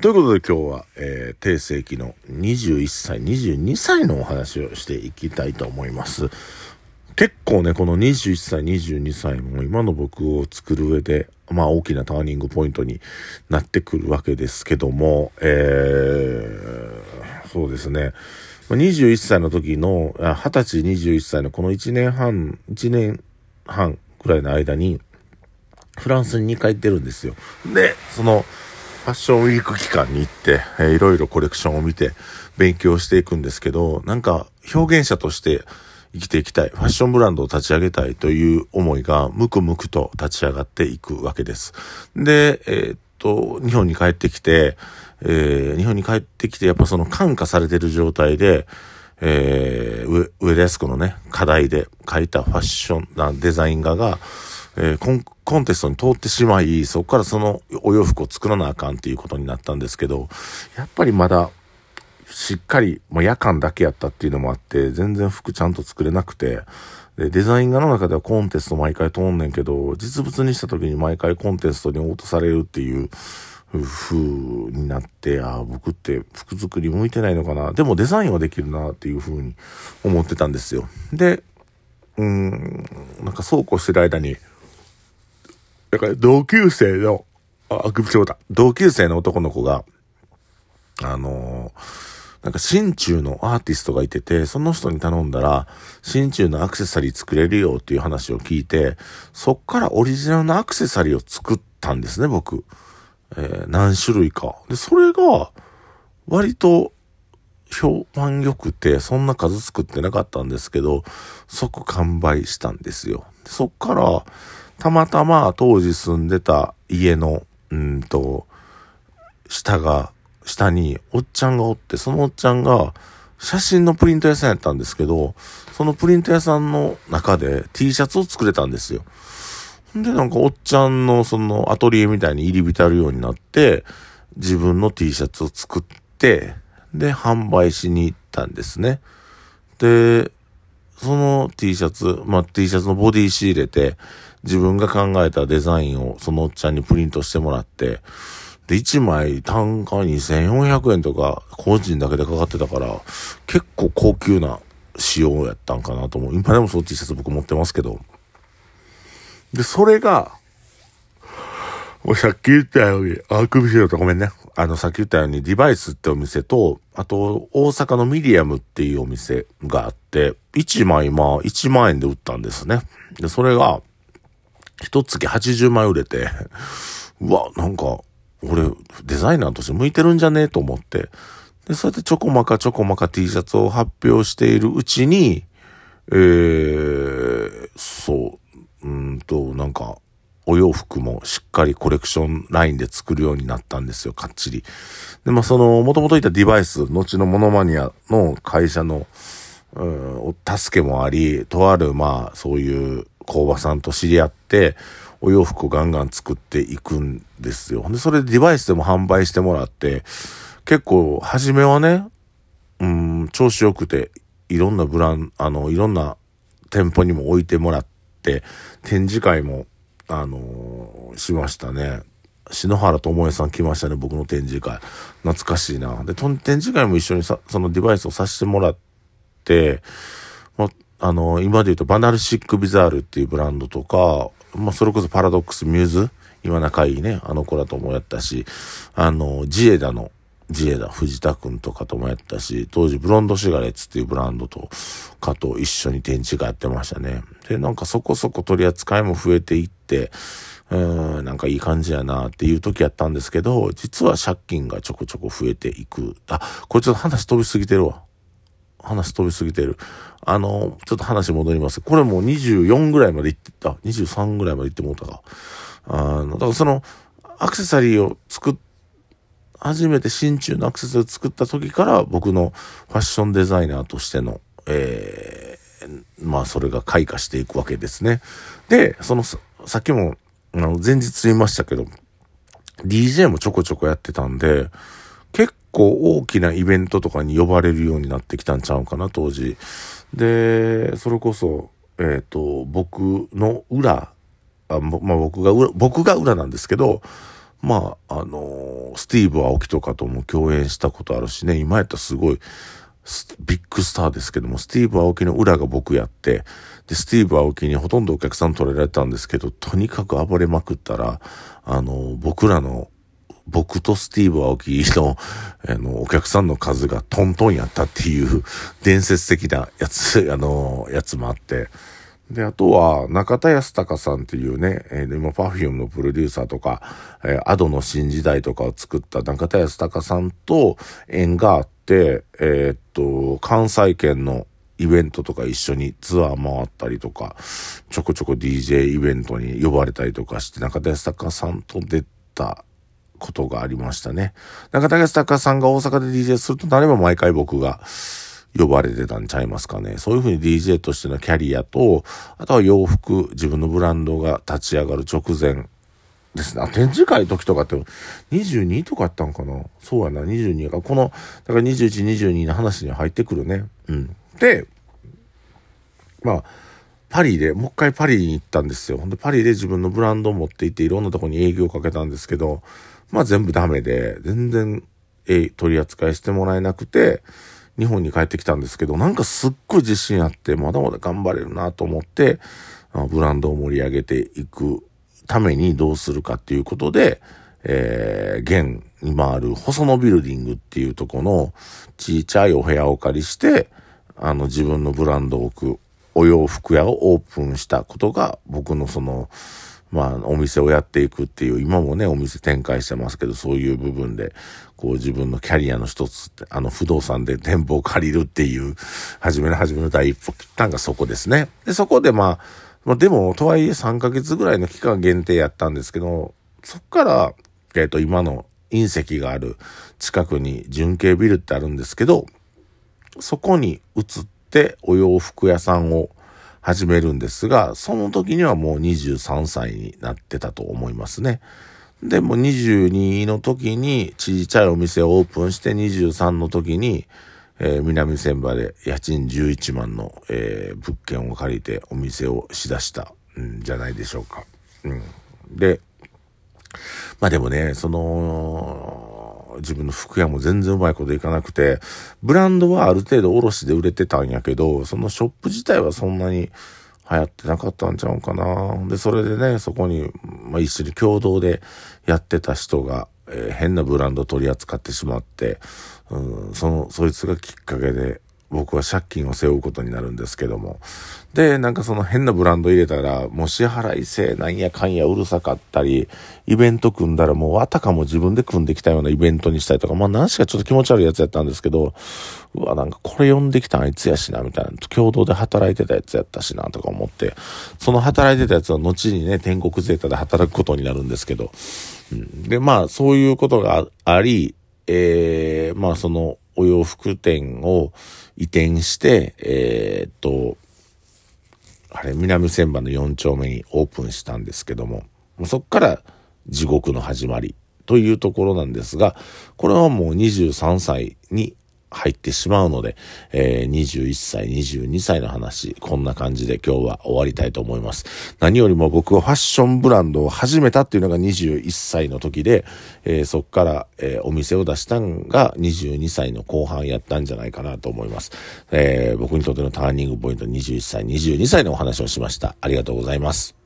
ということで今日は、えー、定世紀の21歳、22歳のお話をしていきたいと思います。結構ね、この21歳、22歳も今の僕を作る上で、まあ大きなターニングポイントになってくるわけですけども、えー、そうですね。21歳の時の、20歳、21歳のこの1年半、1年半くらいの間に、フランスに2回行ってるんですよ。で、その、ファッションウィーク期間に行って、えー、いろいろコレクションを見て勉強していくんですけど、なんか表現者として生きていきたい、ファッションブランドを立ち上げたいという思いがムクムクと立ち上がっていくわけです。で、えー、っと、日本に帰ってきて、えー、日本に帰ってきて、やっぱその感化されてる状態で、えー、上田康子のね、課題で書いたファッションなデザイン画が、えー、コン、コンテストに通ってしまい、そこからそのお洋服を作らなあかんっていうことになったんですけど、やっぱりまだ、しっかり、まあ、夜間だけやったっていうのもあって、全然服ちゃんと作れなくて、で、デザイン画の中ではコンテスト毎回通んねんけど、実物にした時に毎回コンテストに落とされるっていう風になって、ああ、僕って服作り向いてないのかな。でもデザインはできるなっていう風に思ってたんですよ。で、うん、なんかそうこうしてる間に、だから同級生の、あ、あくびちょうだ。同級生の男の子が、あのー、なんか真鍮のアーティストがいてて、その人に頼んだら、真鍮のアクセサリー作れるよっていう話を聞いて、そっからオリジナルのアクセサリーを作ったんですね、僕。えー、何種類か。で、それが、割と、評判良くて、そんな数作ってなかったんですけど、即完売したんですよ。そっから、たまたま当時住んでた家の、うんと、下が、下におっちゃんがおって、そのおっちゃんが写真のプリント屋さんやったんですけど、そのプリント屋さんの中で T シャツを作れたんですよ。んで、なんかおっちゃんのそのアトリエみたいに入り浸るようになって、自分の T シャツを作って、で、販売しに行ったんですね。で、その T シャツ、まあ、T シャツのボディ仕入れて、自分が考えたデザインをそのおっちゃんにプリントしてもらって、で、1枚単価2400円とか個人だけでかかってたから、結構高級な仕様やったんかなと思う。今でもその T シャツ僕持ってますけど。で、それが、もうさっき言ったように、あくびしろとごめんね。あの、さっき言ったように、ディバイスってお店と、あと、大阪のミディアムっていうお店があって、1枚まあ、1万円で売ったんですね。で、それが、一月80枚売れて、うわ、なんか、俺、デザイナーとして向いてるんじゃねえと思って、で、そうやってちょこまかちょこまか T シャツを発表しているうちに、えー、そう、うんと、なんか、お洋服もしっかりコレクションラインで作るようになったんですよ、かっちり。で、まあ、その、もともといたデバイス、後のモノマニアの会社の、うん、お助けもあり、とある、まあ、そういう工場さんと知り合って、お洋服をガンガン作っていくんですよ。で、それでデバイスでも販売してもらって、結構、初めはね、うん、調子良くて、いろんなブラン、あの、いろんな店舗にも置いてもらって、展示会も、あのー、しましたね。篠原智恵さん来ましたね、僕の展示会。懐かしいな。で、展示会も一緒にさ、そのデバイスをさせてもらって、まあの、今で言うとバナルシックビザールっていうブランドとか、まあ、それこそパラドックスミューズ、今仲いいね、あの子らともやったし、あの、ジエダの、ジエダ、藤田くんとかともやったし、当時ブロンドシガレッツっていうブランドと、かと一緒に展示会やってましたね。で、なんかそこそこ取り扱いも増えていって、うん、なんかいい感じやなっていう時やったんですけど、実は借金がちょこちょこ増えていく。あ、これちょっと話飛びすぎてるわ。話飛びすぎてる。あの、ちょっと話戻ります。これもう24ぐらいまで行ってた。23ぐらいまで行ってもうたか。あの、だからその、アクセサリーを作っ、初めて真鍮のアクセサリーを作った時から僕のファッションデザイナーとしての、えー、まあそれが開花していくわけですね。で、その、さっきも、あの、前日言いましたけど、DJ もちょこちょこやってたんで、結構大きなイベントとかに呼ばれるようになってきたんちゃうかな、当時。で、それこそ、えっ、ー、と、僕の裏、あまあ、僕が裏、僕が裏なんですけど、まあ、あのー、スティーブ・アオキとかとも共演したことあるしね、今やったらすごい、ビッグスターですけども、スティーブ・アオキの裏が僕やって、で、スティーブ・アオキにほとんどお客さん取られたんですけど、とにかく暴れまくったら、あの、僕らの、僕とスティーブ・アオキの、あの、お客さんの数がトントンやったっていう伝説的なやつ、あの、やつもあって、で、あとは、中田康隆さんっていうね、えー、今、パフュームのプロデューサーとか、えー、アドの新時代とかを作った中田康隆さんと縁があって、えー、っと、関西圏のイベントとか一緒にツアー回ったりとか、ちょこちょこ DJ イベントに呼ばれたりとかして、中田康隆さんと出たことがありましたね。中田康隆さんが大阪で DJ するとなれば毎回僕が、呼ばれてたんちゃいますかね。そういうふうに DJ としてのキャリアと、あとは洋服、自分のブランドが立ち上がる直前ですね。展示会の時とかって22とかやったんかな？そうやな、22やから。この、だから21、22の話に入ってくるね。うん。で、まあ、パリで、もう一回パリに行ったんですよ。ほんで、パリで自分のブランドを持っていて、いろんなとこに営業をかけたんですけど、まあ全部ダメで、全然、え取り扱いしてもらえなくて、日本に帰ってきたんですけど、なんかすっごい自信あって、まだまだ頑張れるなと思って、ブランドを盛り上げていくためにどうするかっていうことで、えー、現、今ある細野ビルディングっていうとこのちいちゃいお部屋をお借りして、あの自分のブランドを置くお洋服屋をオープンしたことが僕のその、まあ、お店をやっていくっていう、今もね、お店展開してますけど、そういう部分で、こう自分のキャリアの一つって、あの不動産で店舗を借りるっていう、初めの初めの第一歩切ったんがそこですね。で、そこでまあ、まあ、でも、とはいえ3ヶ月ぐらいの期間限定やったんですけど、そっから、えっ、ー、と、今の隕石がある近くに純系ビルってあるんですけど、そこに移ってお洋服屋さんを始めるんですが、その時にはもう23歳になってたと思いますね。で、も22の時にちっちゃいお店をオープンして23の時に、えー、南千葉で家賃11万の、えー、物件を借りてお店をしだしたんじゃないでしょうか。うん。で、まあでもね、その、自分の服屋も全然うまいこといかなくて、ブランドはある程度卸で売れてたんやけど、そのショップ自体はそんなに流行ってなかったんちゃうかな。で、それでね、そこに、まあ、一緒に共同でやってた人が、えー、変なブランド取り扱ってしまって、うん、その、そいつがきっかけで、僕は借金を背負うことになるんですけども。で、なんかその変なブランド入れたら、もう支払い制なんやかんやうるさかったり、イベント組んだらもうあたかも自分で組んできたようなイベントにしたりとか、まあ何しかちょっと気持ち悪いやつやったんですけど、うわ、なんかこれ呼んできたあいつやしな、みたいな。共同で働いてたやつやったしな、とか思って、その働いてたやつは後にね、天国ゼータで働くことになるんですけど、うん、で、まあそういうことがあり、えー、まあそのお洋服店を移転して、えー、っと、あれ、南千葉の4丁目にオープンしたんですけども、もうそっから地獄の始まりというところなんですが、これはもう23歳に入ってしまうので、えー、21歳、22歳の話、こんな感じで今日は終わりたいと思います。何よりも僕はファッションブランドを始めたっていうのが21歳の時で、えー、そっから、えー、お店を出したんが22歳の後半やったんじゃないかなと思います。えー、僕にとってのターニングポイント21歳、22歳のお話をしました。ありがとうございます。